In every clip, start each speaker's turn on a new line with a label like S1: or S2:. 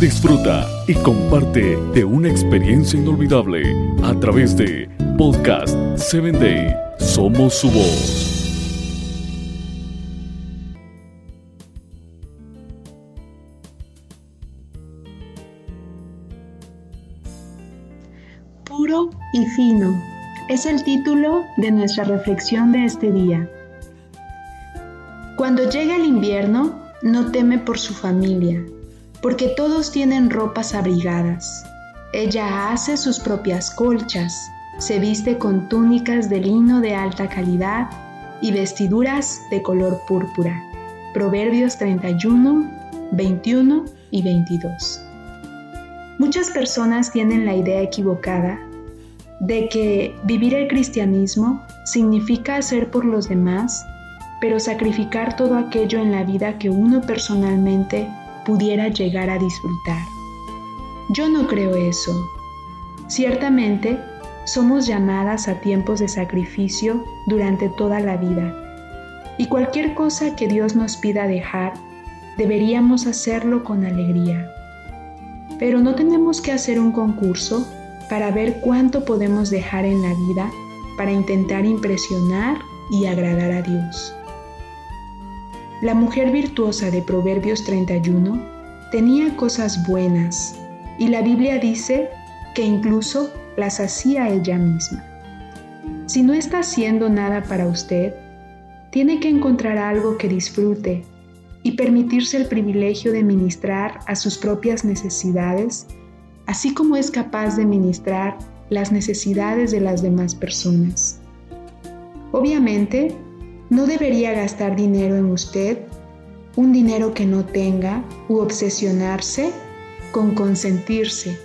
S1: Disfruta y comparte de una experiencia inolvidable a través de Podcast 7 Day. Somos su voz.
S2: Puro y fino es el título de nuestra reflexión de este día. Cuando llega el invierno, no teme por su familia, porque todos tienen ropas abrigadas. Ella hace sus propias colchas, se viste con túnicas de lino de alta calidad y vestiduras de color púrpura. Proverbios 31, 21 y 22. Muchas personas tienen la idea equivocada de que vivir el cristianismo significa hacer por los demás, pero sacrificar todo aquello en la vida que uno personalmente pudiera llegar a disfrutar. Yo no creo eso. Ciertamente, somos llamadas a tiempos de sacrificio durante toda la vida, y cualquier cosa que Dios nos pida dejar, deberíamos hacerlo con alegría. Pero no tenemos que hacer un concurso para ver cuánto podemos dejar en la vida para intentar impresionar y agradar a Dios. La mujer virtuosa de Proverbios 31 tenía cosas buenas y la Biblia dice que incluso las hacía ella misma. Si no está haciendo nada para usted, tiene que encontrar algo que disfrute y permitirse el privilegio de ministrar a sus propias necesidades así como es capaz de ministrar las necesidades de las demás personas. Obviamente, no debería gastar dinero en usted, un dinero que no tenga, u obsesionarse con consentirse,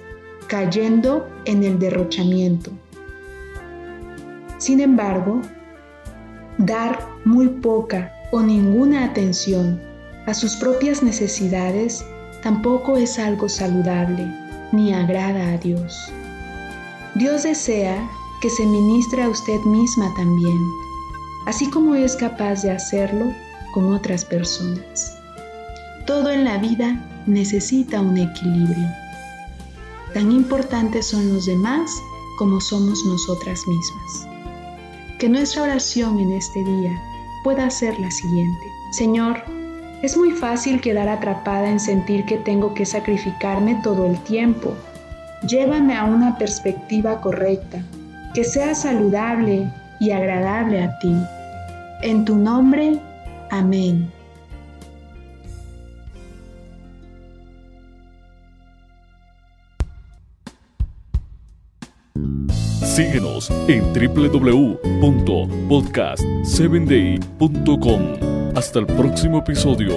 S2: cayendo en el derrochamiento. Sin embargo, dar muy poca o ninguna atención a sus propias necesidades tampoco es algo saludable ni agrada a Dios. Dios desea que se ministre a usted misma también, así como es capaz de hacerlo con otras personas. Todo en la vida necesita un equilibrio. Tan importantes son los demás como somos nosotras mismas. Que nuestra oración en este día pueda ser la siguiente. Señor, es muy fácil quedar atrapada en sentir que tengo que sacrificarme todo el tiempo. Llévame a una perspectiva correcta, que sea saludable y agradable a ti. En tu nombre, amén.
S1: Síguenos en www.podcast7day.com. Hasta el próximo episodio.